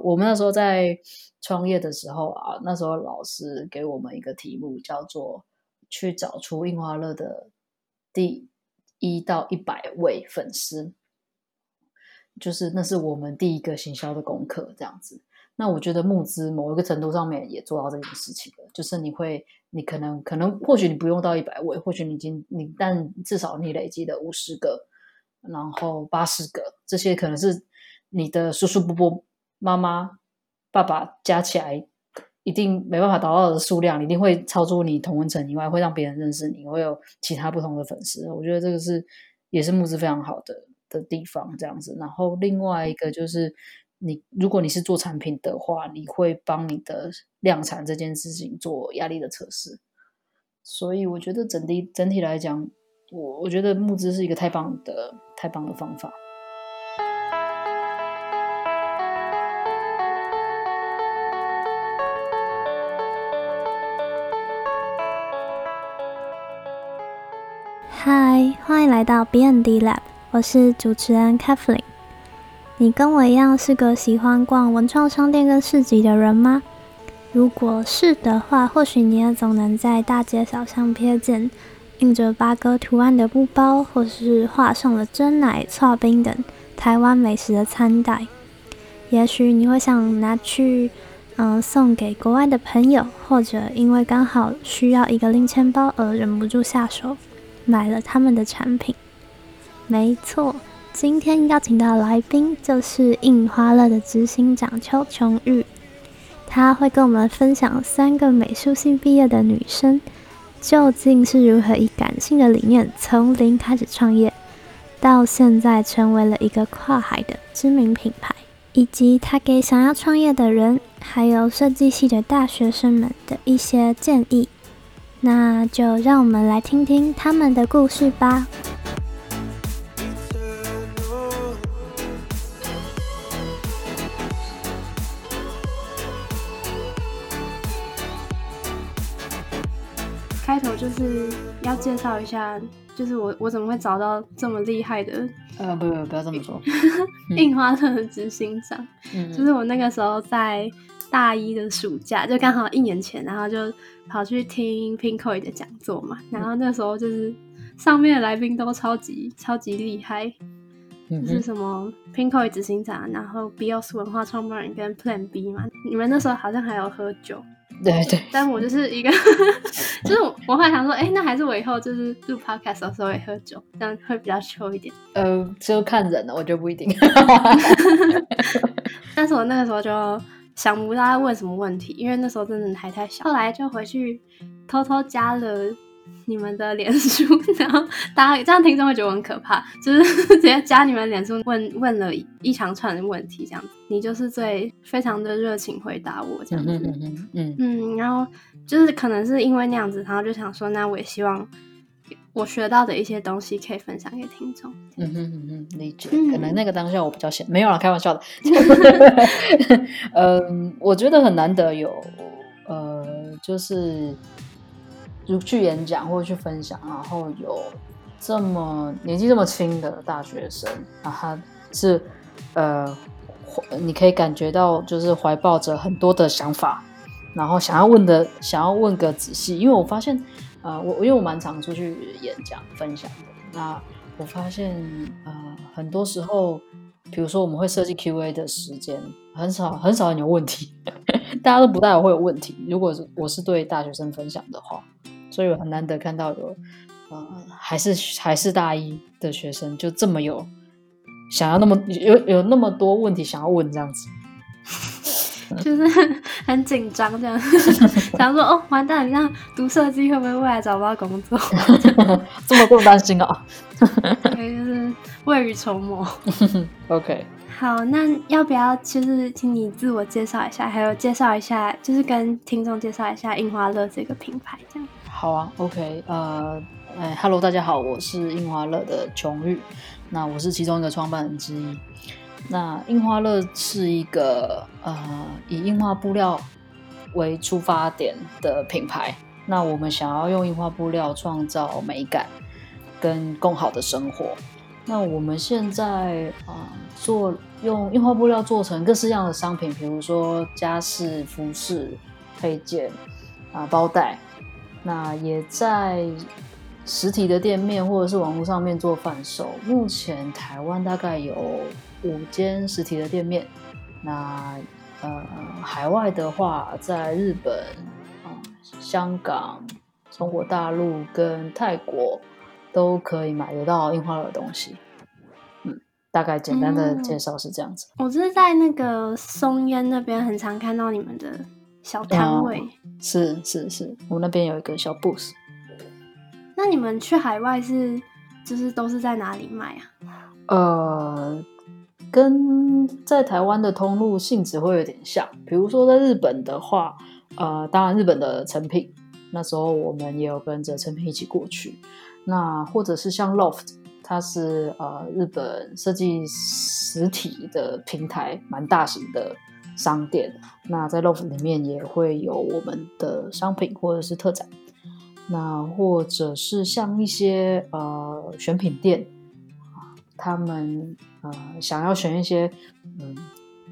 我们那时候在创业的时候啊，那时候老师给我们一个题目，叫做去找出印花乐的第一到一百位粉丝，就是那是我们第一个行销的功课，这样子。那我觉得募资某一个程度上面也做到这件事情了，就是你会，你可能可能或许你不用到一百位，或许你已经你，但至少你累积的五十个，然后八十个，这些可能是你的叔叔伯伯、妈妈、爸爸加起来，一定没办法达到的数量，一定会超出你同温层以外，会让别人认识你，会有其他不同的粉丝。我觉得这个是也是募资非常好的的地方，这样子。然后另外一个就是。你如果你是做产品的话，你会帮你的量产这件事情做压力的测试，所以我觉得整体整体来讲，我我觉得募资是一个太棒的太棒的方法。欢迎来到 B N D Lab，我是主持人 Kathleen。你跟我一样是个喜欢逛文创商店跟市集的人吗？如果是的话，或许你也总能在大街小巷瞥见印着八哥图案的布包，或是画上了真奶、刨冰等台湾美食的餐袋。也许你会想拿去，嗯，送给国外的朋友，或者因为刚好需要一个零钱包而忍不住下手买了他们的产品。没错。今天邀请到来宾就是印花乐的执行长邱琼玉，他会跟我们分享三个美术系毕业的女生究竟是如何以感性的理念从零开始创业，到现在成为了一个跨海的知名品牌，以及他给想要创业的人还有设计系的大学生们的一些建议。那就让我们来听听他们的故事吧。开头就是要介绍一下，就是我我怎么会找到这么厉害的？呃，不不不要这么说，印花特的执行长，就是我那个时候在大一的暑假，就刚好一年前，然后就跑去听 Pinko 的讲座嘛，然后那时候就是上面的来宾都超级超级厉害，就是什么 Pinko 执行长，然后 Bios 文化创办人跟 Plan B 嘛，你们那时候好像还有喝酒。对对，但我就是一个，就是我会想说，哎，那还是我以后就是录 podcast 的时候会喝酒，这样会比较秋一点。呃，就看人了，我觉得不一定。但是我那个时候就想不到要问什么问题，因为那时候真的还太小。后来就回去偷偷加了。你们的脸书，然后大家这样听众会觉得我很可怕，就是 直接加你们脸书问问了一长串的问题，这样子，你就是最非常的热情回答我这样子，嗯嗯嗯，然后就是可能是因为那样子，然后就想说，那我也希望我学到的一些东西可以分享给听众，嗯哼嗯哼，理解，可能那个当下我比较闲，没有了，开玩笑的，嗯，我觉得很难得有，呃，就是。如去演讲或者去分享，然后有这么年纪这么轻的大学生，然后他是呃，你可以感觉到就是怀抱着很多的想法，然后想要问的想要问个仔细，因为我发现呃，我因为我蛮常出去演讲分享的，那我发现呃，很多时候，比如说我们会设计 Q&A 的时间，很少很少人有问题，大家都不带会有问题。如果是我是对大学生分享的话。所以我很难得看到有，呃，还是还是大一的学生就这么有想要那么有有那么多问题想要问这样子，就是 很紧张这样，想说哦，完蛋，你这样读设计会不会未来找不到工作？这么不担心啊？对，就是未雨绸缪。OK，好，那要不要就是请你自我介绍一下，还有介绍一下，就是跟听众介绍一下印花乐这个品牌这样。好啊，OK，呃，哎，Hello，大家好，我是印花乐的琼玉，那我是其中一个创办人之一。那印花乐是一个呃以印花布料为出发点的品牌，那我们想要用印花布料创造美感跟更好的生活。那我们现在啊做用印花布料做成各式样的商品，比如说家饰、服饰、配件啊、包袋。那也在实体的店面或者是网络上面做贩售。目前台湾大概有五间实体的店面。那呃，海外的话，在日本、啊、香港、中国大陆跟泰国都可以买得到印花的东西。嗯，大概简单的介绍是这样子。我是在那个松烟那边很常看到你们的小摊位。是是是，我们那边有一个小 booth。那你们去海外是就是都是在哪里卖啊？呃。跟在台湾的通路性质会有点像，比如说在日本的话，呃，当然日本的成品，那时候我们也有跟着成品一起过去。那或者是像 Loft，它是呃日本设计实体的平台，蛮大型的商店。那在 Loft 里面也会有我们的商品或者是特展。那或者是像一些呃选品店。他们呃想要选一些嗯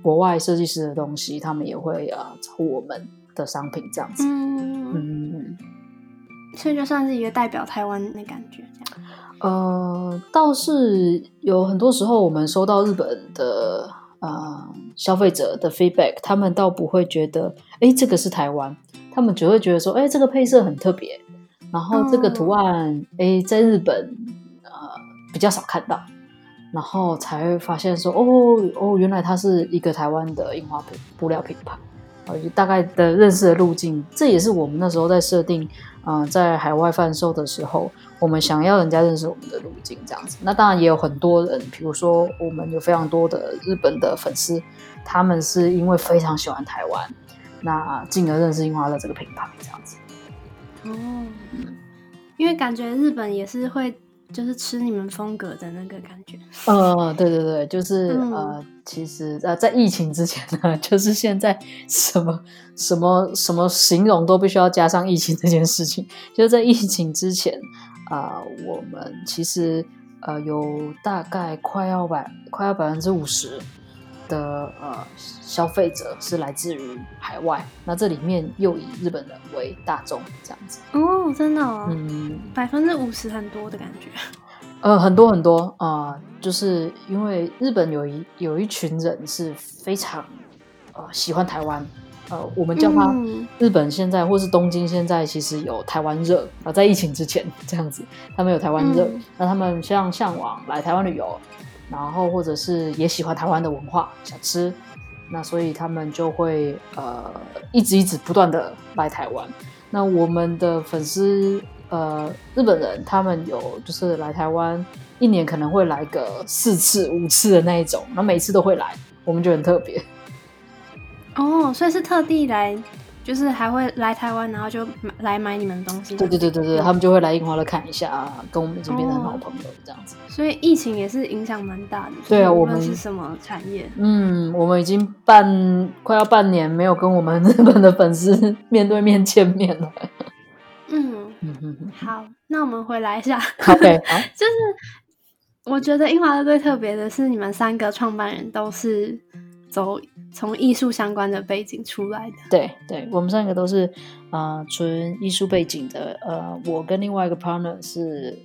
国外设计师的东西，他们也会呃找我们的商品这样子。嗯嗯，所以就算是一个代表台湾的感觉这样。呃，倒是有很多时候我们收到日本的呃消费者的 feedback，他们倒不会觉得哎这个是台湾，他们只会觉得说哎这个配色很特别，然后这个图案哎在日本呃比较少看到。然后才发现说，哦哦，原来它是一个台湾的樱花布布料品牌，啊，就大概的认识的路径，这也是我们那时候在设定，嗯，在海外贩售的时候，我们想要人家认识我们的路径这样子。那当然也有很多人，比如说我们有非常多的日本的粉丝，他们是因为非常喜欢台湾，那进而认识樱花乐这个品牌这样子。哦，因为感觉日本也是会。就是吃你们风格的那个感觉。呃，对对对，就是呃，其实呃，在疫情之前呢，就是现在什么什么什么形容都必须要加上疫情这件事情。就是在疫情之前啊，我们其实呃有大概快要百快要百分之五十的呃消费者是来自于海外，那这里面又以日本人为大众这样子。哦，真的哦，嗯，百分之五十很多的感觉。呃，很多很多啊，就是因为日本有一有一群人是非常呃喜欢台湾，呃，我们叫他日本现在或是东京现在其实有台湾热啊，在疫情之前这样子，他们有台湾热，那他们像向往来台湾旅游，然后或者是也喜欢台湾的文化想吃，那所以他们就会呃一直一直不断的来台湾，那我们的粉丝。呃，日本人他们有就是来台湾一年可能会来个四次五次的那一种，然后每次都会来，我们就很特别。哦，所以是特地来，就是还会来台湾，然后就买来买你们的东西。对对对对对，他们就会来樱花乐看一下啊，跟我们已经变成好朋友这样子。所以疫情也是影响蛮大的。对啊，我们是什么产业？嗯，我们已经半快要半年没有跟我们 日本的粉丝面对面见面了。嗯嗯嗯好，那我们回来一下。OK，就是我觉得英华乐最特别的是，你们三个创办人都是走从艺术相关的背景出来的。对，对我们三个都是啊，纯艺术背景的。呃，我跟另外一个 partner 是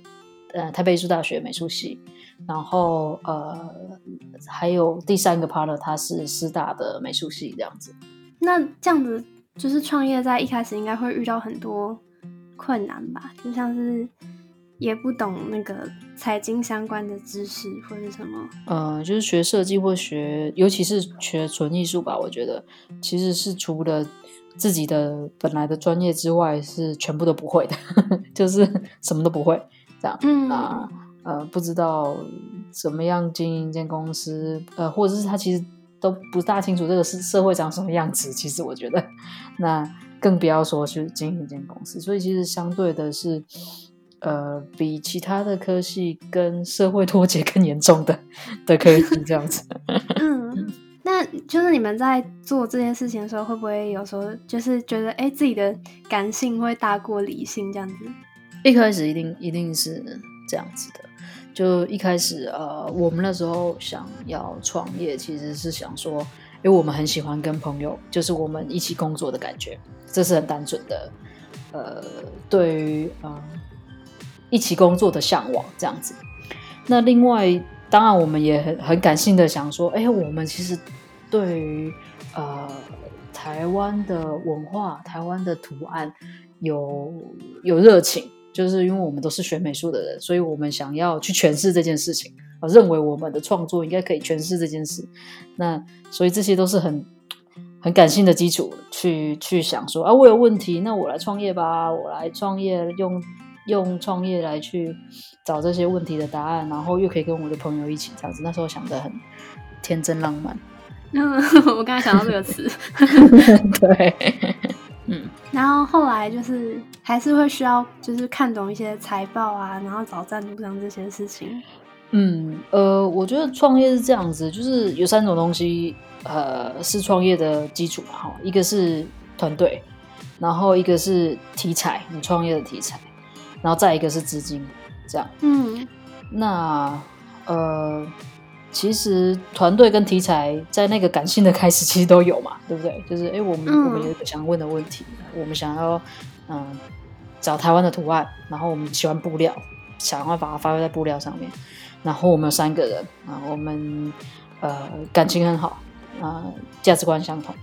呃台北艺术大学美术系，然后呃还有第三个 partner 他是师大的美术系这样子。那这样子就是创业在一开始应该会遇到很多。困难吧，就像是也不懂那个财经相关的知识或者什么。呃，就是学设计或学，尤其是学纯艺术吧，我觉得其实是除了自己的本来的专业之外，是全部都不会的，就是什么都不会这样。嗯啊呃，不知道怎么样经营一间公司，呃，或者是他其实都不大清楚这个是社会长什么样子。其实我觉得 那。更不要说去经营一间公司，所以其实相对的是，呃，比其他的科系跟社会脱节更严重的的科系这样子。嗯，那就是你们在做这件事情的时候，会不会有时候就是觉得，哎，自己的感性会大过理性这样子？一开始一定一定是这样子的，就一开始呃，我们那时候想要创业，其实是想说，因为我们很喜欢跟朋友，就是我们一起工作的感觉，这是很单纯的，呃，对于嗯一起工作的向往这样子。那另外，当然我们也很很感性的想说，哎，我们其实对于呃台湾的文化、台湾的图案有有热情，就是因为我们都是学美术的人，所以我们想要去诠释这件事情，我认为我们的创作应该可以诠释这件事。那所以这些都是很很感性的基础，去去想说啊，我有问题，那我来创业吧，我来创业用。用创业来去找这些问题的答案，然后又可以跟我的朋友一起这样子。那时候想的很天真浪漫。嗯，我刚才想到这个词。对，嗯。然后后来就是还是会需要，就是看懂一些财报啊，然后找赞助商这些事情。嗯，呃，我觉得创业是这样子，就是有三种东西，呃，是创业的基础嘛。哈，一个是团队，然后一个是题材，你创业的题材。然后再一个是资金，这样。嗯，那呃，其实团队跟题材在那个感性的开始其实都有嘛，对不对？就是哎，我们我们有一个想问的问题，我们想要嗯找台湾的图案，然后我们喜欢布料，想要把它发挥在布料上面。然后我们有三个人啊，我们呃感情很好啊，价值观相同。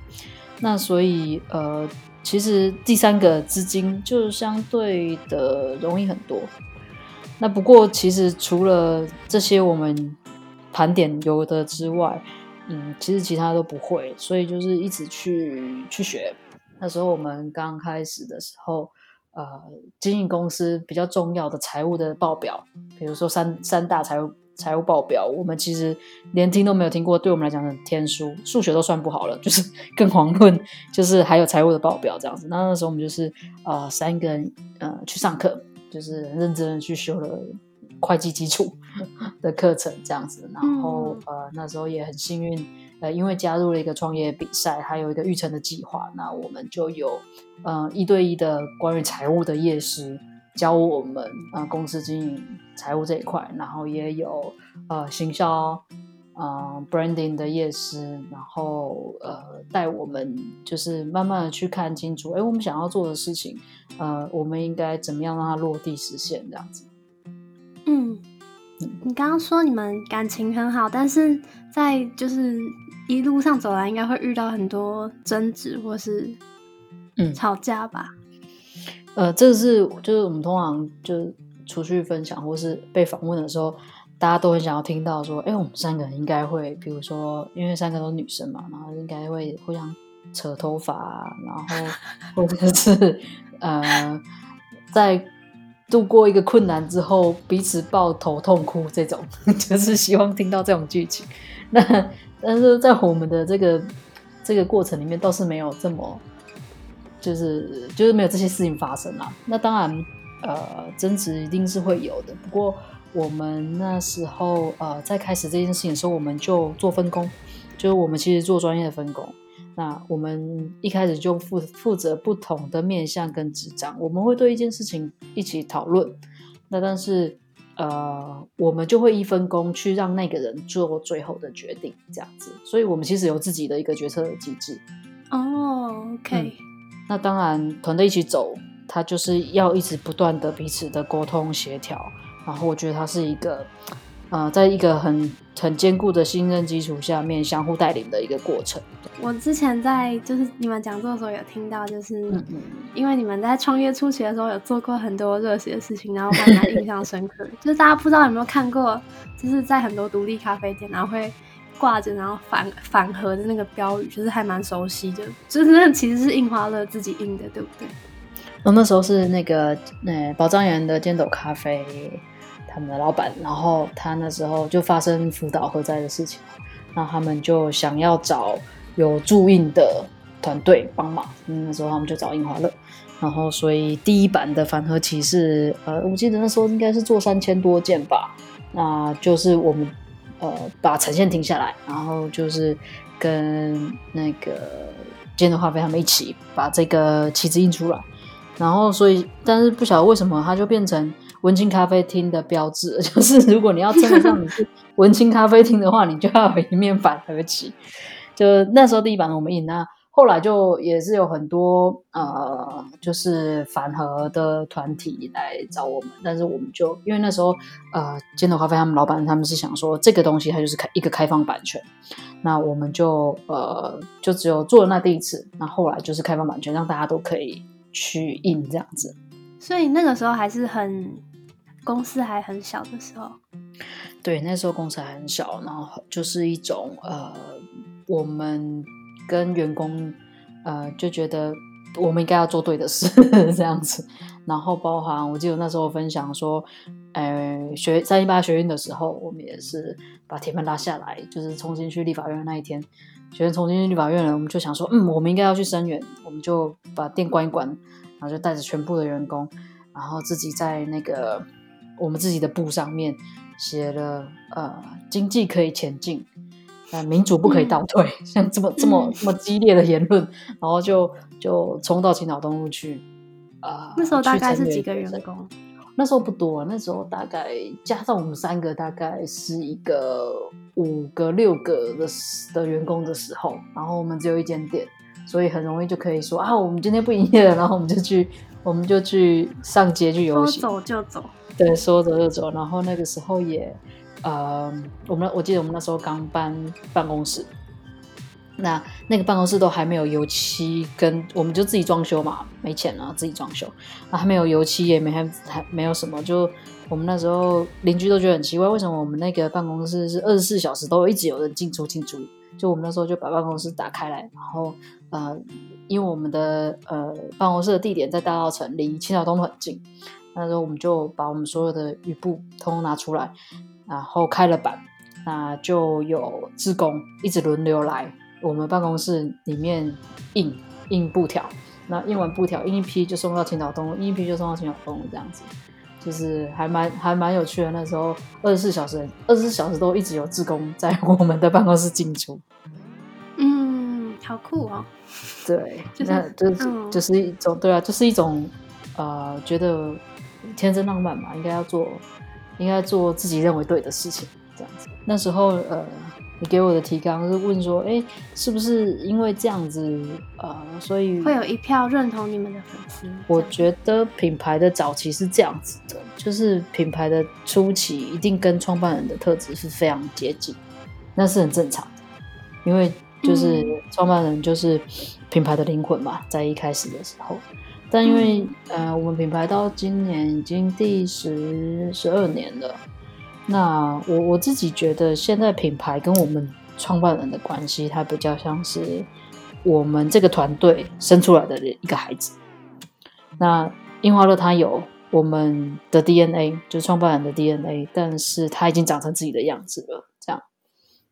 那所以呃。其实第三个资金就相对的容易很多。那不过其实除了这些我们盘点有的之外，嗯，其实其他都不会，所以就是一直去去学。那时候我们刚开始的时候，呃，经营公司比较重要的财务的报表，比如说三三大财务。财务报表，我们其实连听都没有听过，对我们来讲很天书，数学都算不好了，就是 更遑论就是还有财务的报表这样子。那那时候我们就是呃三个人呃去上课，就是认真的去修了会计基础 的课程这样子。然后呃那时候也很幸运，呃因为加入了一个创业比赛，还有一个育成的计划，那我们就有呃一对一的关于财务的夜师。教我们啊，公司经营财务这一块，然后也有呃行销啊 branding 的夜师，然后呃带我们就是慢慢的去看清楚，哎，我们想要做的事情，呃，我们应该怎么样让它落地实现这样子。嗯，你刚刚说你们感情很好，但是在就是一路上走来，应该会遇到很多争执或是嗯吵架吧？呃，这是就是我们通常就出去分享或是被访问的时候，大家都很想要听到说，哎，我们三个人应该会，比如说，因为三个都是女生嘛，然后应该会互相扯头发，然后 或者是呃，在度过一个困难之后，彼此抱头痛哭这种，就是希望听到这种剧情。那但是在我们的这个这个过程里面，倒是没有这么。就是就是没有这些事情发生啦。那当然，呃，争执一定是会有的。不过我们那时候呃在开始这件事情的时候，我们就做分工，就是我们其实做专业的分工。那我们一开始就负负责不同的面向跟执掌，我们会对一件事情一起讨论。那但是呃，我们就会一分工去让那个人做最后的决定，这样子。所以我们其实有自己的一个决策的机制。哦，OK。那当然，团队一起走，他就是要一直不断的彼此的沟通协调。然后我觉得他是一个，呃，在一个很很坚固的信任基础下面相互带领的一个过程。我之前在就是你们讲座的时候有听到，就是因为你们在创业初期的时候有做过很多热血的事情，然后还蛮印象深刻。就是大家不知道有没有看过，就是在很多独立咖啡店，然后会。挂着，然后反反核的那个标语，就是还蛮熟悉的，就是那其实是印花乐自己印的，对不对？然后那时候是那个呃宝藏园的尖斗咖啡他们的老板，然后他那时候就发生福岛核灾的事情，那他们就想要找有注印的团队帮忙，那时候他们就找印花乐，然后所以第一版的反核旗是呃，我记得那时候应该是做三千多件吧，那就是我们。呃，把呈现停下来，然后就是跟那个建德化飞他们一起把这个旗子印出来，然后所以，但是不晓得为什么它就变成文青咖啡厅的标志，就是如果你要称得上你是文青咖啡厅的话，你就要有一面反合旗。就那时候第一版我们印那。后来就也是有很多呃，就是反核的团体来找我们，但是我们就因为那时候呃，尖头咖啡他们老板他们是想说这个东西它就是开一个开放版权，那我们就呃就只有做了那第一次，那后来就是开放版权，让大家都可以去印这样子。所以那个时候还是很公司还很小的时候，对，那时候公司还很小，然后就是一种呃我们。跟员工，呃，就觉得我们应该要做对的事 这样子，然后包含我记得那时候分享说，呃，学三一八学运的时候，我们也是把铁门拉下来，就是重新去立法院那一天，学生重新去立法院了，我们就想说，嗯，我们应该要去声援，我们就把店关一关，然后就带着全部的员工，然后自己在那个我们自己的布上面写了，呃，经济可以前进。呃，民主不可以倒退，像这么这么这么激烈的言论，然后就就冲到青岛东路去。啊，那时候大概是几个员工？那时候不多，那时候大概加上我们三个，大概是一个五个六个的的员工的时候，然后我们只有一间店，所以很容易就可以说啊，我们今天不营业了，然后我们就去我们就去上街去游行，说走就走，对，说走就走，然后那个时候也。呃，我们我记得我们那时候刚搬办公室，那那个办公室都还没有油漆，跟我们就自己装修嘛，没钱了自己装修，啊还没有油漆也没还还没有什么，就我们那时候邻居都觉得很奇怪，为什么我们那个办公室是二十四小时都一直有人进出进出？就我们那时候就把办公室打开来，然后呃，因为我们的呃办公室的地点在大稻城，离青岛东路很近，那时候我们就把我们所有的雨布通通拿出来。然后开了板，那就有职工一直轮流来我们办公室里面印印布条。那印完布条，印一批就送到青岛东路，印一批就送到青岛东，这样子，就是还蛮还蛮有趣的。那时候二十四小时，二十四小时都一直有职工在我们的办公室进出。嗯，好酷哦。对，那就是就是一种对啊，就是一种呃，觉得天真浪漫嘛，应该要做。应该做自己认为对的事情，这样子。那时候，呃，你给我的提纲是问说，哎，是不是因为这样子，呃，所以会有一票认同你们的粉丝？我觉得品牌的早期是这样子的，就是品牌的初期一定跟创办人的特质是非常接近，那是很正常的，因为就是创办人就是品牌的灵魂嘛，在一开始的时候。但因为，呃，我们品牌到今年已经第十十二年了。那我我自己觉得，现在品牌跟我们创办人的关系，它比较像是我们这个团队生出来的一个孩子。那樱花乐它有我们的 DNA，就是创办人的 DNA，但是它已经长成自己的样子了。这样，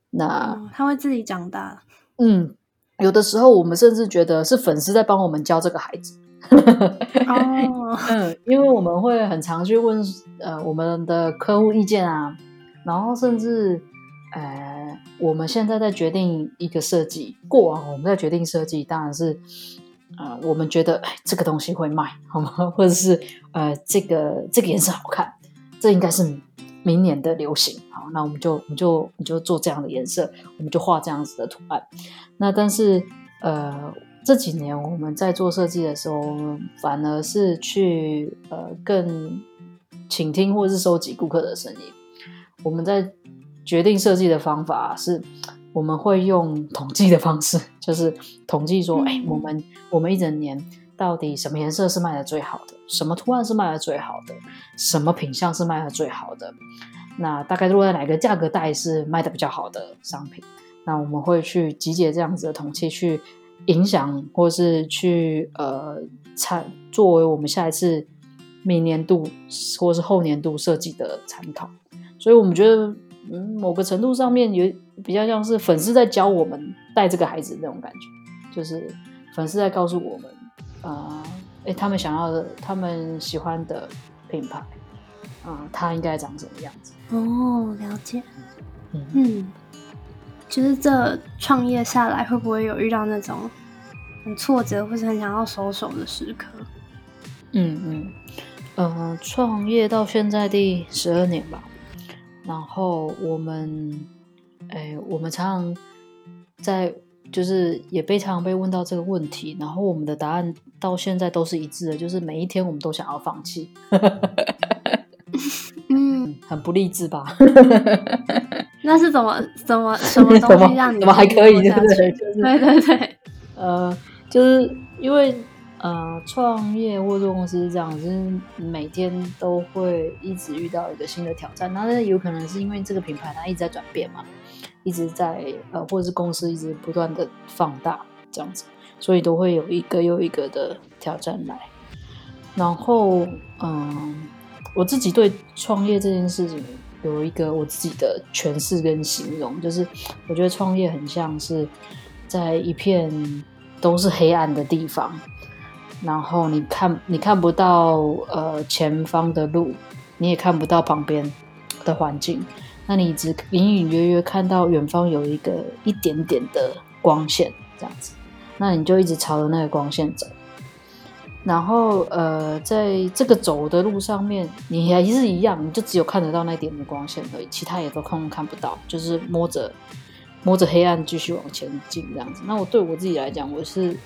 那它会自己长大。嗯，有的时候我们甚至觉得是粉丝在帮我们教这个孩子。哦，嗯，因为我们会很常去问呃我们的客户意见啊，然后甚至呃我们现在在决定一个设计，过往我们在决定设计，当然是呃我们觉得哎这个东西会卖好吗？或者是呃这个这个颜色好看，这应该是明年的流行，好，那我们就我们就我们就做这样的颜色，我们就画这样子的图案。那但是呃。这几年我们在做设计的时候，反而是去呃更倾听或是收集顾客的声音。我们在决定设计的方法是，我们会用统计的方式，就是统计说，哎，我们我们一整年到底什么颜色是卖的最好的，什么图案是卖的最好的，什么品相是卖的最好的，那大概落在哪个价格带是卖的比较好的商品。那我们会去集结这样子的统计去。影响，或是去呃参作为我们下一次明年度或是后年度设计的参考，所以我们觉得，嗯，某个程度上面有比较像是粉丝在教我们带这个孩子那种感觉，就是粉丝在告诉我们，啊，哎，他们想要的，他们喜欢的品牌，啊，它应该长什么样子？哦，了解，嗯。就是这创业下来，会不会有遇到那种很挫折或者很想要收手的时刻？嗯嗯，呃，创业到现在第十二年吧。然后我们，哎，我们常常在，就是也被常常被问到这个问题。然后我们的答案到现在都是一致的，就是每一天我们都想要放弃。嗯，很不励志吧？那是怎么怎么什么东西让你 怎么还可以？对不对？对对对。呃，就是因为。呃，创业或做公司是这样，就是每天都会一直遇到一个新的挑战。那有可能是因为这个品牌它一直在转变嘛，一直在呃，或者是公司一直不断的放大这样子，所以都会有一个又一个的挑战来。然后，嗯，我自己对创业这件事情有一个我自己的诠释跟形容，就是我觉得创业很像是在一片都是黑暗的地方。然后你看，你看不到呃前方的路，你也看不到旁边的环境，那你只隐隐约约看到远方有一个一点点的光线，这样子，那你就一直朝着那个光线走。然后呃，在这个走的路上面，你还是一样，你就只有看得到那点的光线而已，其他也都看看不到，就是摸着摸着黑暗继续往前进这样子。那我对我自己来讲，我是。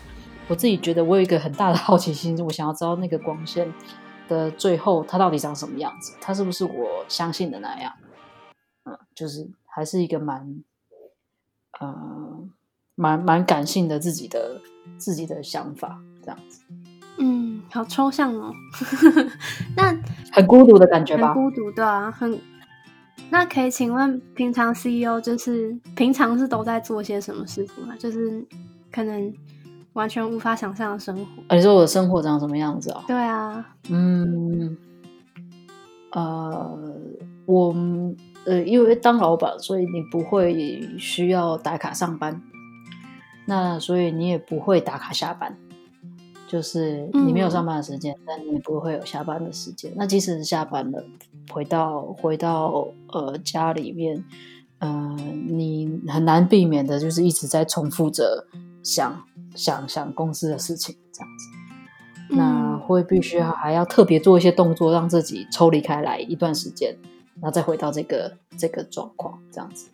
我自己觉得我有一个很大的好奇心，我想要知道那个光线的最后它到底长什么样子，它是不是我相信的那样？嗯，就是还是一个蛮，呃，蛮蛮感性的自己的自己的想法这样子。嗯，好抽象哦。那很孤独的感觉吧？孤独的啊，很。那可以请问，平常 CEO 就是平常是都在做些什么事情吗？就是可能。完全无法想象的生活。你说我的生活长什么样子啊？对啊，嗯，呃，我呃，因为当老板，所以你不会需要打卡上班，那所以你也不会打卡下班，就是你没有上班的时间，但你不会有下班的时间。那即使是下班了，回到回到呃家里面，嗯，你很难避免的就是一直在重复着想。想想公司的事情，这样子，那会必须要还要特别做一些动作，让自己抽离开来一段时间，然后再回到这个这个状况，这样子，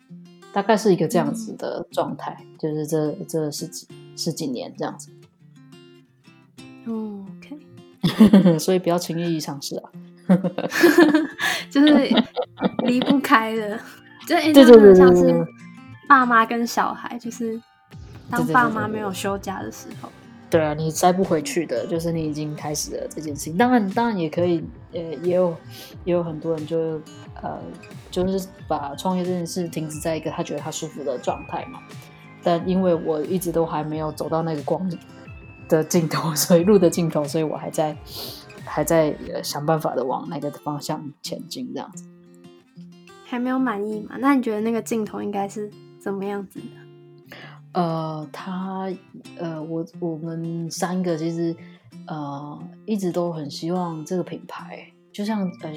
大概是一个这样子的状态，就是这这十几十几年这样子。OK，所以不要轻易尝试啊，就是离不开的，就对对对，像是爸妈跟小孩，就是。当爸妈没有休假的时候，对对啊，你塞不回去的，就是你已经开始了这件事情。当然，当然也可以，呃，也有也有很多人就呃，就是把创业这件事停止在一个他觉得他舒服的状态嘛。但因为我一直都还没有走到那个光的尽头，所以路的尽头，所以我还在还在想办法的往那个方向前进，这样子。还没有满意嘛？那你觉得那个镜头应该是怎么样子的？呃，他呃，我我们三个其实呃一直都很希望这个品牌，就像呃，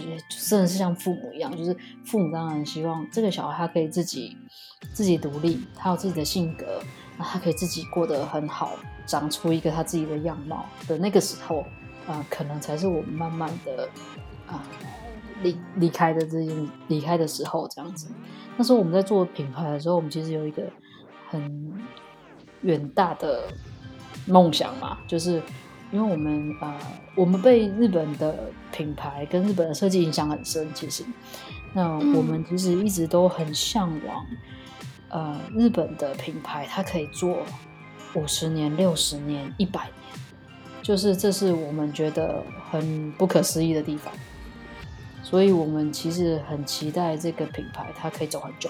真的是像父母一样，就是父母当然希望这个小孩他可以自己自己独立，他有自己的性格，他可以自己过得很好，长出一个他自己的样貌的那个时候，啊，可能才是我们慢慢的啊离离开的这件离开的时候，这样子。那时候我们在做品牌的时候，我们其实有一个。很远大的梦想嘛，就是因为我们呃，我们被日本的品牌跟日本的设计影响很深。其实，那我们其实一直都很向往，呃，日本的品牌它可以做五十年、六十年、一百年，就是这是我们觉得很不可思议的地方。所以我们其实很期待这个品牌它可以走很久。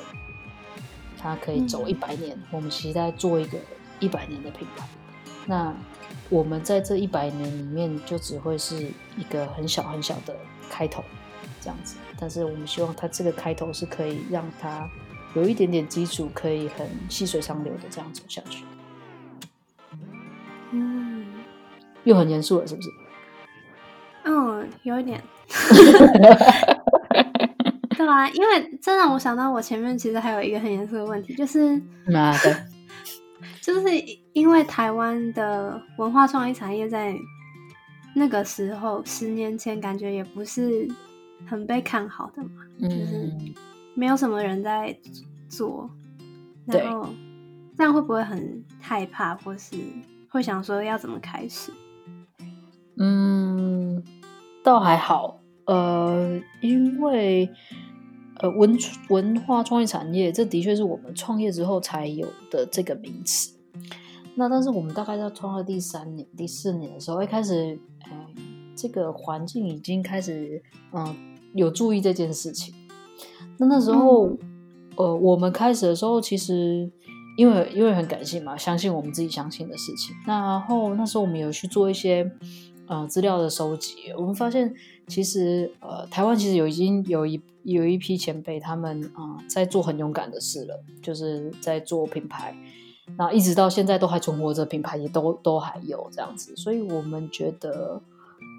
它可以走一百年，我们期待做一个一百年的品牌。那我们在这一百年里面，就只会是一个很小很小的开头，这样子。但是我们希望它这个开头是可以让它有一点点基础，可以很细水长流的这样走下去。嗯，又很严肃了，是不是？嗯，有一点。对啊，因为这让我想到，我前面其实还有一个很严肃的问题，就是妈的？就是因为台湾的文化创意产业在那个时候十年前感觉也不是很被看好的嘛，就是没有什么人在做，然后这样会不会很害怕，或是会想说要怎么开始？嗯，倒还好，呃，因为呃文文化创意产业，这的确是我们创业之后才有的这个名词。那但是我们大概在创业第三年、第四年的时候，一开始，呃，这个环境已经开始，嗯，有注意这件事情。那那时候，呃，我们开始的时候，其实因为因为很感性嘛，相信我们自己相信的事情。然后那时候我们有去做一些，呃，资料的收集。我们发现，其实，呃，台湾其实有已经有一有一批前辈，他们啊，在做很勇敢的事了，就是在做品牌。那一直到现在都还存活着，品牌也都都还有这样子，所以我们觉得，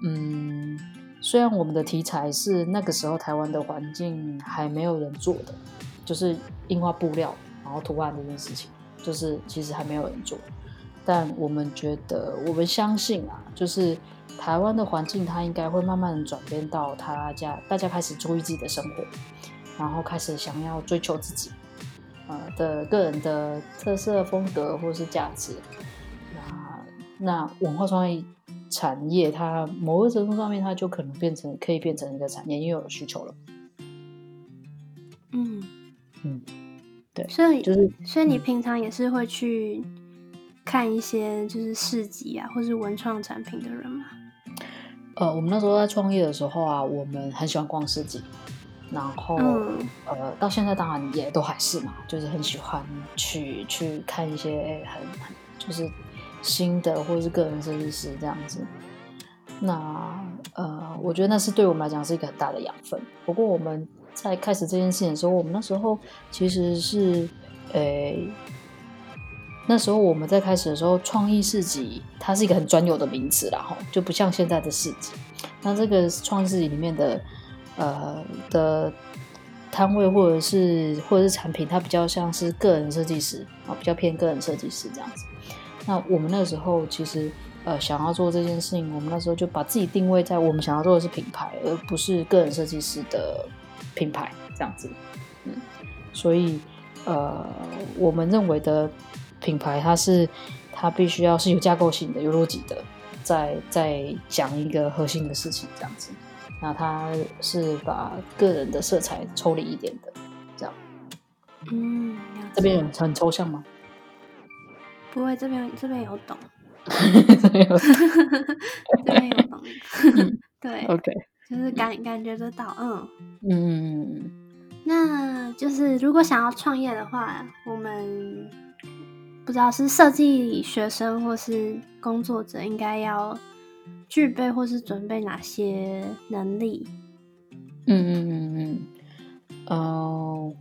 嗯，虽然我们的题材是那个时候台湾的环境还没有人做的，就是印花布料然后图案这件事情，就是其实还没有人做，但我们觉得，我们相信啊，就是台湾的环境它应该会慢慢转变到他家大家开始注意自己的生活，然后开始想要追求自己。呃的个人的特色风格或是价值，那那文化创意产业，它某个程度上面，它就可能变成可以变成一个产业，因为有需求了。嗯嗯，对，所以就是所以你平常也是会去看一些就是市集啊，或是文创产品的人吗？呃，我们那时候在创业的时候啊，我们很喜欢逛市集。然后，呃，到现在当然也都还是嘛，就是很喜欢去去看一些很很就是新的或者是个人设计师这样子。那呃，我觉得那是对我们来讲是一个很大的养分。不过我们在开始这件事情的时候，我们那时候其实是，诶，那时候我们在开始的时候，创意市集它是一个很专有的名词然后就不像现在的市集。那这个创意市集里面的。呃的摊位或者是或者是产品，它比较像是个人设计师啊，比较偏个人设计师这样子。那我们那时候其实呃想要做这件事情，我们那时候就把自己定位在我们想要做的是品牌，而不是个人设计师的品牌这样子。嗯，所以呃我们认为的品牌，它是它必须要是有架构性的、有逻辑的，在在讲一个核心的事情这样子。那它是把个人的色彩抽离一点的，这样。嗯，这边很抽象吗？不会，这边这边有懂。这边有，这边有懂。对，OK，就是感感觉得到，嗯嗯。那就是如果想要创业的话，我们不知道是设计学生或是工作者，应该要。具备或是准备哪些能力？嗯嗯嗯嗯，呃，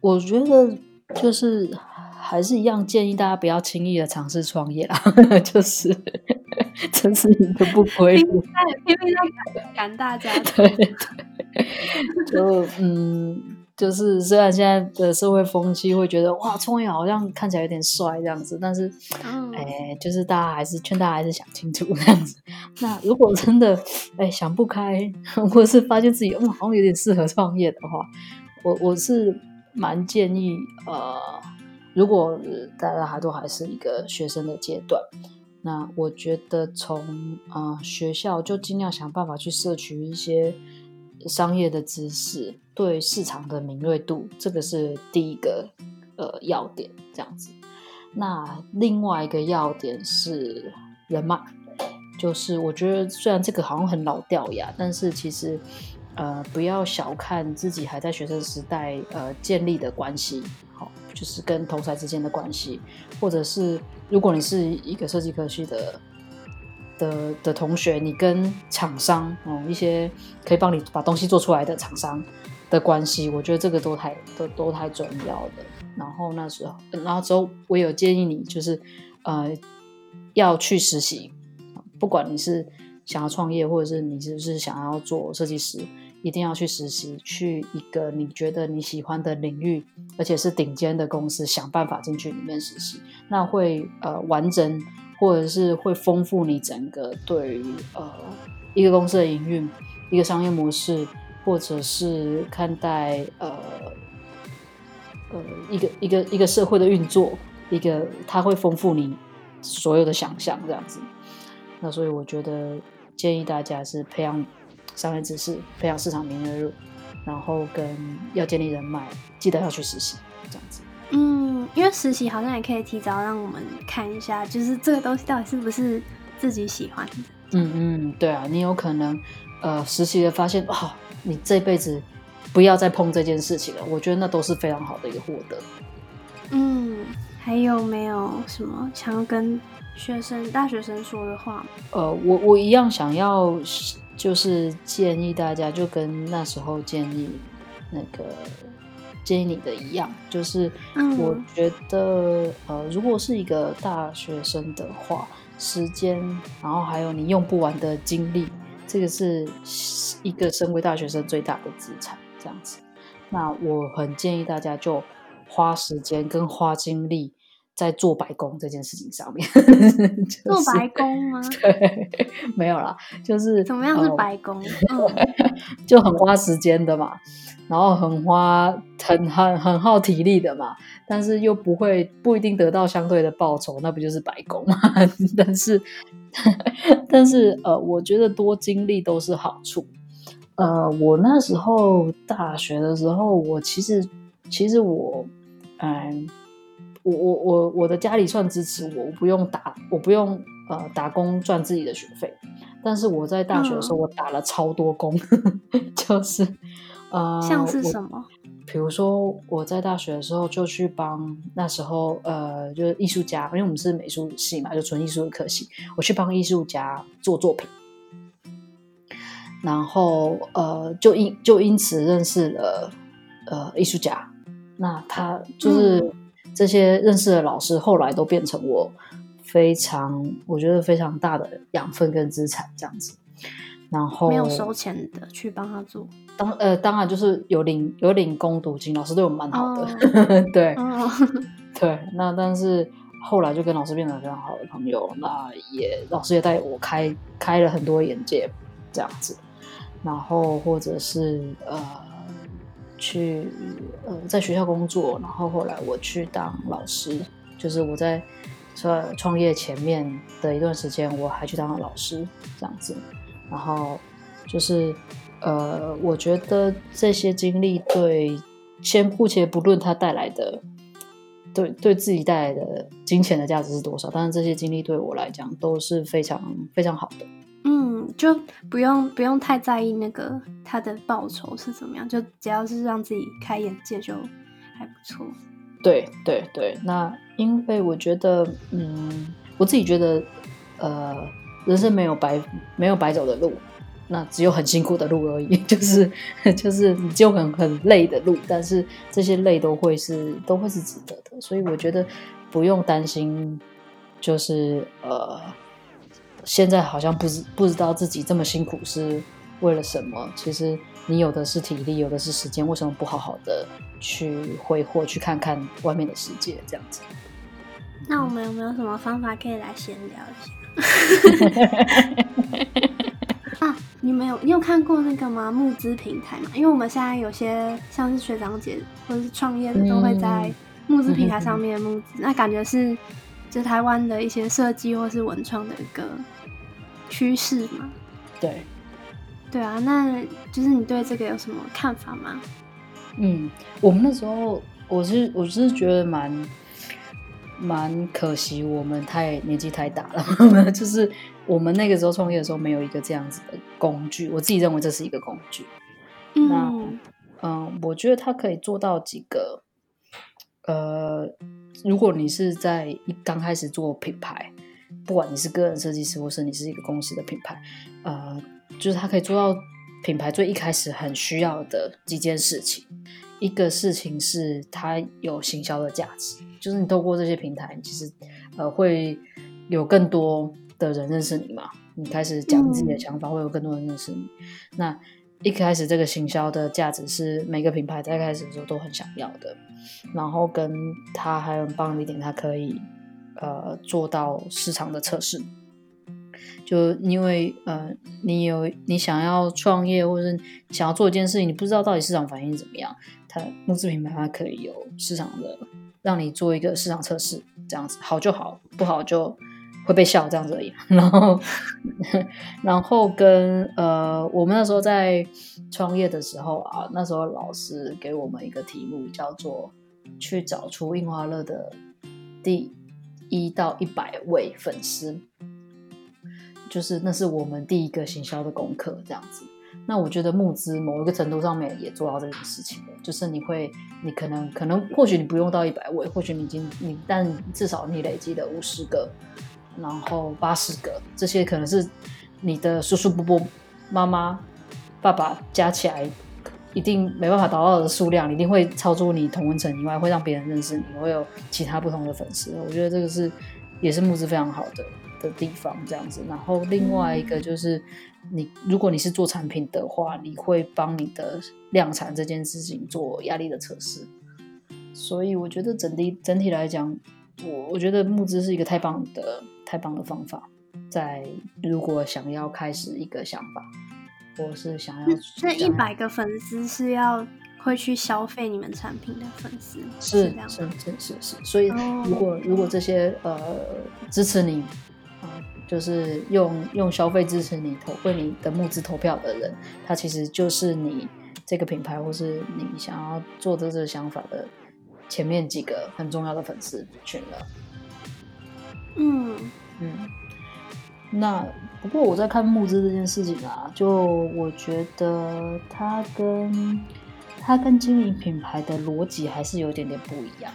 我觉得就是还是一样，建议大家不要轻易的尝试创业啦，就是真是一个不归路。拼命在赶大家，对对，就嗯。就是虽然现在的社会风气会觉得哇，创业好像看起来有点帅这样子，但是，哎，就是大家还是劝大家还是想清楚这样子。那如果真的哎想不开，或者是发现自己嗯好像有点适合创业的话，我我是蛮建议呃，如果大家还都还是一个学生的阶段，那我觉得从啊学校就尽量想办法去摄取一些。商业的知识，对市场的敏锐度，这个是第一个呃要点，这样子。那另外一个要点是人脉，就是我觉得虽然这个好像很老掉牙，但是其实呃不要小看自己还在学生时代呃建立的关系，好，就是跟同才之间的关系，或者是如果你是一个设计科系的。的的同学，你跟厂商哦，一些可以帮你把东西做出来的厂商的关系，我觉得这个都太都都太重要的。然后那时候，然后之后我有建议你，就是呃要去实习，不管你是想要创业，或者是你是不是想要做设计师，一定要去实习，去一个你觉得你喜欢的领域，而且是顶尖的公司，想办法进去里面实习，那会呃完整。或者是会丰富你整个对于呃一个公司的营运、一个商业模式，或者是看待呃呃一个一个一个社会的运作，一个它会丰富你所有的想象这样子。那所以我觉得建议大家是培养商业知识，培养市场敏锐度，然后跟要建立人脉，记得要去实习这样子。嗯，因为实习好像也可以提早让我们看一下，就是这个东西到底是不是自己喜欢的。嗯嗯，对啊，你有可能呃实习的发现，哦，你这辈子不要再碰这件事情了。我觉得那都是非常好的一个获得。嗯，还有没有什么想要跟学生、大学生说的话？呃，我我一样想要，就是建议大家，就跟那时候建议那个。建议你的一样，就是我觉得，呃，如果是一个大学生的话，时间，然后还有你用不完的精力，这个是一个身为大学生最大的资产。这样子，那我很建议大家就花时间跟花精力在做白工这件事情上面。做白工吗？对，没有啦，就是怎么样是白工？就很花时间的嘛。然后很花很很很耗体力的嘛，但是又不会不一定得到相对的报酬，那不就是白工吗？但是但是呃，我觉得多经历都是好处。呃，我那时候大学的时候，我其实其实我嗯，我我我我的家里算支持我，我不用打我不用呃打工赚自己的学费，但是我在大学的时候，我打了超多工，就是。呃，像是什么？比如说，我在大学的时候就去帮那时候呃，就是艺术家，因为我们是美术系嘛，就纯艺术的科系，我去帮艺术家做作品，然后呃，就因就因此认识了呃艺术家，那他就是这些认识的老师，后来都变成我非常我觉得非常大的养分跟资产，这样子。然后没有收钱的去帮他做，当呃当然就是有领有领工读金，老师对我们蛮好的，对对。那但是后来就跟老师变成非常好的朋友，那也老师也带我开开了很多眼界这样子。然后或者是呃去呃在学校工作，然后后来我去当老师，就是我在创创业前面的一段时间，我还去当了老师这样子。然后就是，呃，我觉得这些经历对，先姑且不论它带来的，对对自己带来的金钱的价值是多少，但是这些经历对我来讲都是非常非常好的。嗯，就不用不用太在意那个他的报酬是怎么样，就只要是让自己开眼界就还不错。对对对，那因为我觉得，嗯，我自己觉得，呃。人生没有白没有白走的路，那只有很辛苦的路而已。就是就是你就很很累的路，但是这些累都会是都会是值得的。所以我觉得不用担心，就是呃，现在好像不知不知道自己这么辛苦是为了什么。其实你有的是体力，有的是时间，为什么不好好的去挥霍，去看看外面的世界？这样子。那我们有没有什么方法可以来闲聊一下？啊，你们有？你有看过那个吗？募资平台嘛？因为我们现在有些像是学长姐或者是创业的，都会在募资平台 上面募资。那感觉是就台湾的一些设计或是文创的一个趋势嘛？对，对啊。那就是你对这个有什么看法吗？嗯，我们那时候我是我是觉得蛮。蛮可惜，我们太年纪太大了。就是我们那个时候创业的时候，没有一个这样子的工具。我自己认为这是一个工具。那嗯，我觉得它可以做到几个。呃，如果你是在一刚开始做品牌，不管你是个人设计师，或是你是一个公司的品牌，呃，就是它可以做到品牌最一开始很需要的几件事情。一个事情是它有行销的价值。就是你透过这些平台，其实呃会有更多的人认识你嘛。你开始讲自己的想法，会有更多人认识你。那一开始这个行销的价值是每个品牌在开始的时候都很想要的。然后跟他还有很棒的一点，它可以呃做到市场的测试。就因为呃，你有你想要创业，或者是想要做一件事情，你不知道到底市场反应怎么样，它木质品牌它可以有市场的，让你做一个市场测试，这样子好就好，不好就会被笑这样子而已。然后，然后跟呃，我们那时候在创业的时候啊，那时候老师给我们一个题目，叫做去找出印花乐的第一到一百位粉丝。就是那是我们第一个行销的功课，这样子。那我觉得募资某一个程度上面也做到这件事情了，就是你会，你可能可能或许你不用到一百位，或许你已经你，但至少你累积了五十个，然后八十个，这些可能是你的叔叔伯伯、妈妈、爸爸加起来一定没办法达到的数量，一定会超出你同温层以外，会让别人认识你，会有其他不同的粉丝。我觉得这个是也是募资非常好的。的地方这样子，然后另外一个就是，你如果你是做产品的话，你会帮你的量产这件事情做压力的测试。所以我觉得整体整体来讲，我我觉得募资是一个太棒的太棒的方法。在如果想要开始一个想法，或是想要这一百个粉丝是要会去消费你们产品的粉丝，是是是是是。所以如果如果这些呃支持你。就是用用消费支持你投为你的募资投票的人，他其实就是你这个品牌或是你想要做的这个想法的前面几个很重要的粉丝群了。嗯嗯。那不过我在看募资这件事情啊，就我觉得它跟它跟经营品牌的逻辑还是有点点不一样。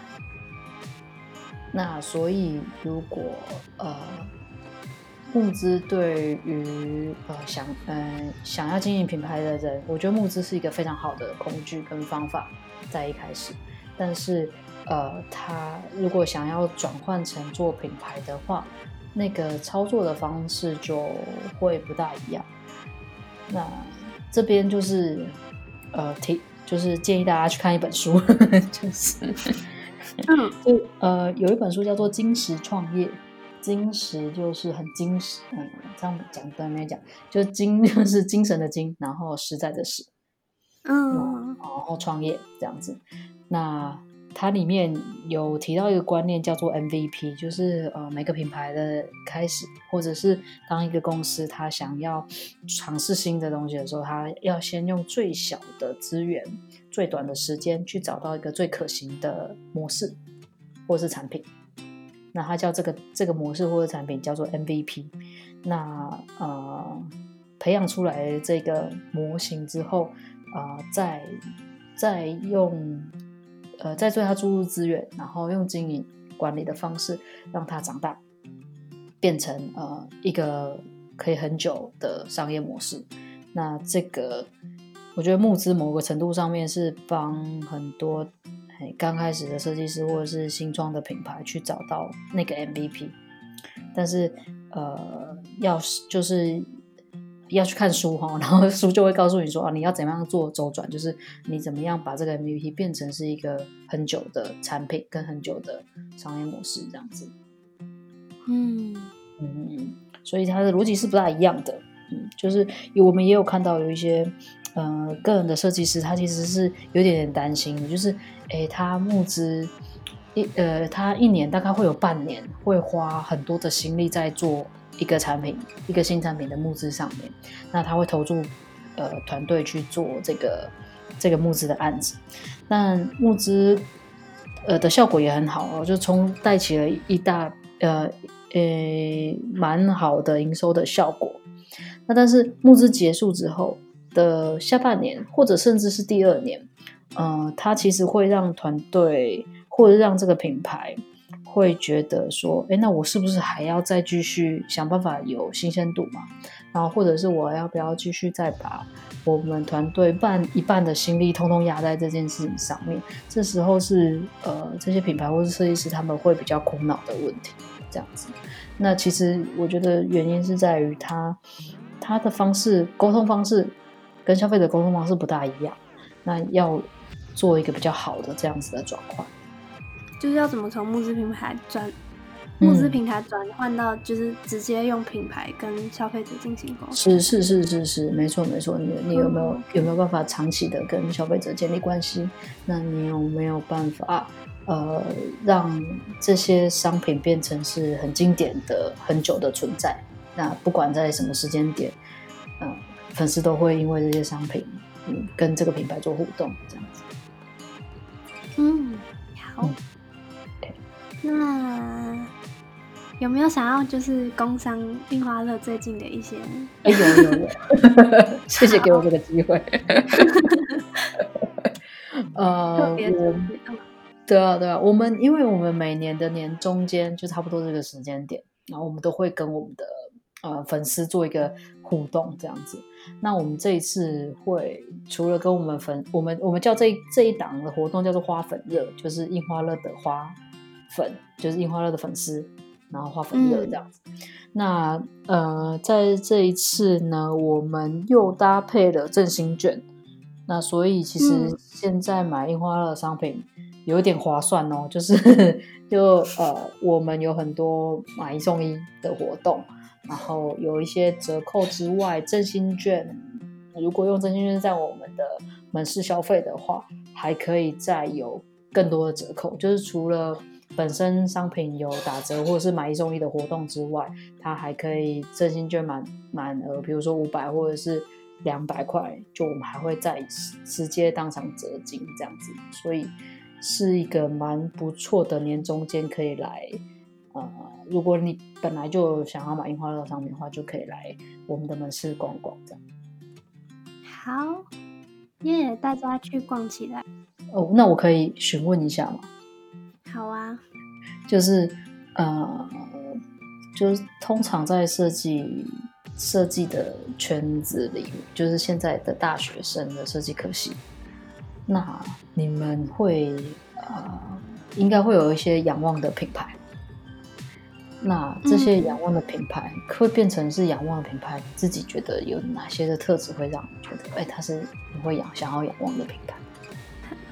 那所以如果呃。募资对于呃想嗯想要经营品牌的人，我觉得募资是一个非常好的工具跟方法，在一开始。但是呃，他如果想要转换成做品牌的话，那个操作的方式就会不大一样。那这边就是呃提，就是建议大家去看一本书，就是嗯，就呃有一本书叫做《金石创业》。金石就是很金石，嗯，这样讲对没讲？就精 就是精神的精，然后实在的实，嗯，然后创业这样子。那它里面有提到一个观念叫做 MVP，就是呃每个品牌的开始，或者是当一个公司它想要尝试新的东西的时候，它要先用最小的资源、最短的时间去找到一个最可行的模式或是产品。那它叫这个这个模式或者产品叫做 MVP。那呃，培养出来这个模型之后，啊，再再用呃再对它注入资源，然后用经营管理的方式让它长大，变成呃一个可以很久的商业模式。那这个我觉得募资某个程度上面是帮很多。刚开始的设计师或者是新创的品牌去找到那个 MVP，但是呃，要是就是要去看书哈，然后 书就会告诉你说啊，你要怎么样做周转，就是你怎么样把这个 MVP 变成是一个很久的产品跟很久的商业模式这样子。嗯嗯，所以它的逻辑是不大一样的。嗯，就是我们也有看到有一些。呃，个人的设计师他其实是有点点担心的，就是，诶，他募资一呃，他一年大概会有半年会花很多的心力在做一个产品、一个新产品的募资上面，那他会投注呃团队去做这个这个募资的案子，那募资呃的效果也很好哦，就从带起了一大呃呃蛮好的营收的效果，那但是募资结束之后。的下半年，或者甚至是第二年，呃，它其实会让团队或者让这个品牌会觉得说，哎，那我是不是还要再继续想办法有新鲜度嘛？然后或者是我要不要继续再把我们团队半一半的心力通通压在这件事情上面？这时候是呃，这些品牌或者设计师他们会比较苦恼的问题，这样子。那其实我觉得原因是在于他他的方式沟通方式。跟消费者沟通方式不大一样，那要做一个比较好的这样子的转换，就是要怎么从募资平台转募资平台转换到就是直接用品牌跟消费者进行沟通。是是是是是，没错没错。你你有没有有没有办法长期的跟消费者建立关系？那你有没有办法呃让这些商品变成是很经典的、很久的存在？那不管在什么时间点，嗯，粉丝都会因为这些商品，嗯，跟这个品牌做互动，这样子。嗯，好。那有没有想要就是工商印花乐最近的一些？哎有有有，谢谢给我这个机会。呃，我对啊对啊，我们因为我们每年的年中间就差不多这个时间点，然后我们都会跟我们的呃粉丝做一个互动这样子。那我们这一次会除了跟我们粉，我们我们叫这这一档的活动叫做花粉热，就是印花乐的花。粉就是樱花乐的粉丝，然后花粉乐这样子。那呃，在这一次呢，我们又搭配了振兴券。那所以其实现在买樱花乐的商品有点划算哦，就是 就呃，我们有很多买一送一的活动，然后有一些折扣之外，振兴券如果用振兴券在我们的门市消费的话，还可以再有更多的折扣，就是除了。本身商品有打折或者是买一送一的活动之外，它还可以振兴券满满额，比如说五百或者是两百块，就我们还会再直接当场折金这样子，所以是一个蛮不错的年中间可以来。呃，如果你本来就想要买樱花乐商品的话，就可以来我们的门市逛逛这样。好，耶，大家去逛起来。哦，那我可以询问一下吗？好啊，就是呃，就是通常在设计设计的圈子里，就是现在的大学生的设计科系，那你们会呃，应该会有一些仰望的品牌。那这些仰望的品牌会变成是仰望的品牌，自己觉得有哪些的特质会让你觉得，哎，他是你会仰想要仰望的品牌？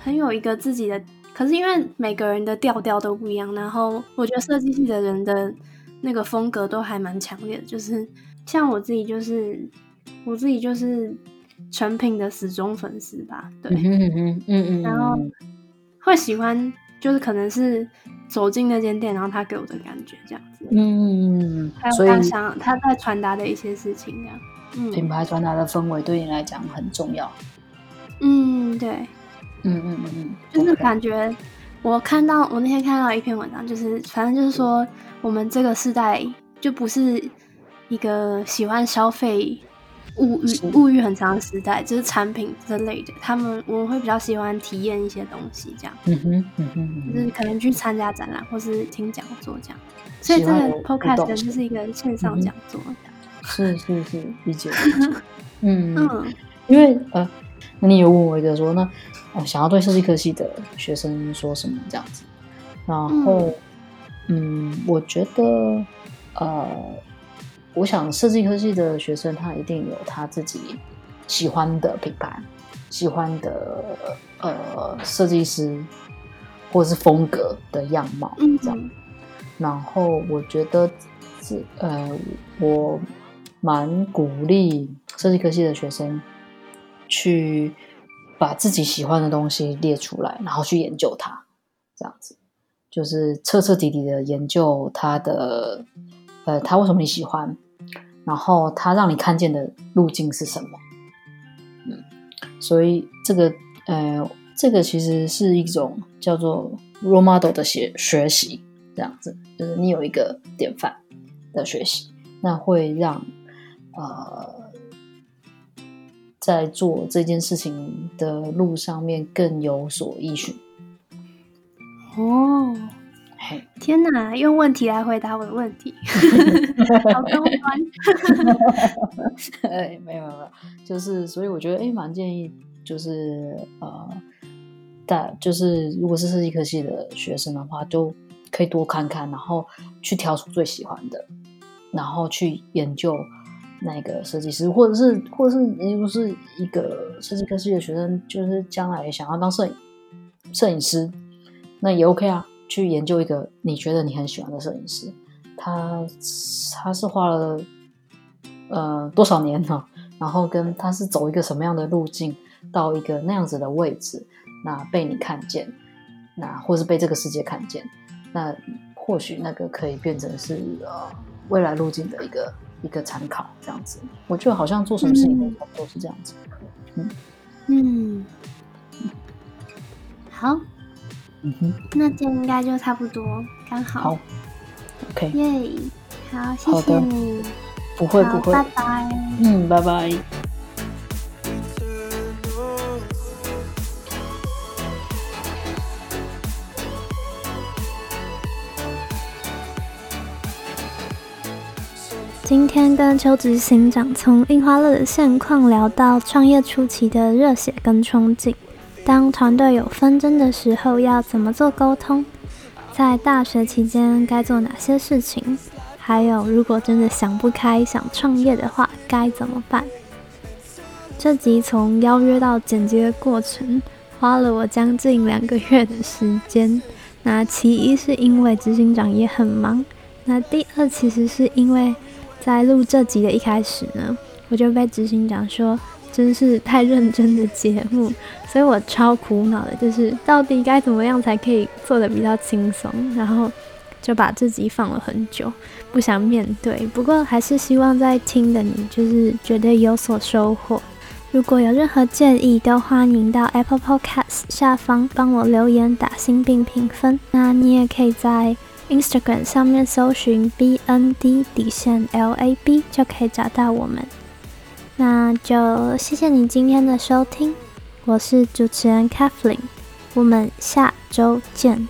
很有一个自己的。可是因为每个人的调调都不一样，然后我觉得设计系的人的那个风格都还蛮强烈的。就是像我自己，就是我自己就是成品的死忠粉丝吧。对，嗯嗯嗯，然后会喜欢，就是可能是走进那间店，然后他给我的感觉这样子。嗯嗯嗯，还有他想他在传达的一些事情这样。嗯，品牌传达的氛围对你来讲很重要。嗯，对。嗯嗯嗯嗯，就是感觉我看到我那天看到一篇文章，就是反正就是说我们这个时代就不是一个喜欢消费物欲物欲很长的时代，就是产品之类的。他们我们会比较喜欢体验一些东西，这样。嗯哼嗯哼，就是可能去参加展览或是听讲座这样。所以这个 podcast 就是一个线上讲座这样。是是是，理解。嗯嗯，因为呃，那你有问我一个说那。哦，想要对设计科系的学生说什么这样子？然后，嗯，我觉得，呃，我想设计科系的学生他一定有他自己喜欢的品牌，喜欢的呃设计师或者是风格的样貌这样。然后，我觉得这呃，我蛮鼓励设计科系的学生去。把自己喜欢的东西列出来，然后去研究它，这样子就是彻彻底底的研究它的，呃，它为什么你喜欢，然后它让你看见的路径是什么？嗯，所以这个，呃，这个其实是一种叫做 role model 的学学习，这样子就是你有一个典范的学习，那会让，呃。在做这件事情的路上面更有所依循。哦，天哪！用问题来回答我的问题，好高端。哎，没有没有，就是所以我觉得，哎，蛮建议，就是呃，大就是如果是设计科系的学生的话，就可以多看看，然后去挑出最喜欢的，然后去研究。那个设计师，或者是，或者是你不是一个设计科系的学生，就是将来想要当摄影摄影师，那也 OK 啊，去研究一个你觉得你很喜欢的摄影师，他他是花了呃多少年呢？然后跟他是走一个什么样的路径到一个那样子的位置，那被你看见，那或是被这个世界看见，那或许那个可以变成是呃未来路径的一个一个参考，这样子。我觉得好像做什么事情都差不多是这样子。嗯嗯，好，嗯哼，那这应该就差不多，刚好。好，OK，耶，好，谢谢你，不会，不会拜，拜。嗯，拜拜。今天跟邱执行长从印花乐的现况聊到创业初期的热血跟憧憬，当团队有纷争的时候要怎么做沟通，在大学期间该做哪些事情，还有如果真的想不开想创业的话该怎么办。这集从邀约到剪辑的过程，花了我将近两个月的时间。那其一是因为执行长也很忙，那第二其实是因为在录这集的一开始呢，我就被执行长说真是太认真的节目，所以我超苦恼的，就是到底该怎么样才可以做的比较轻松，然后就把这集放了很久，不想面对。不过还是希望在听的你就是觉得有所收获。如果有任何建议，都欢迎到 Apple Podcast 下方帮我留言、打星并评分。那你也可以在 Instagram 上面搜寻 BND 底线 LAB 就可以找到我们。那就谢谢你今天的收听，我是主持人 Kathleen，我们下周见。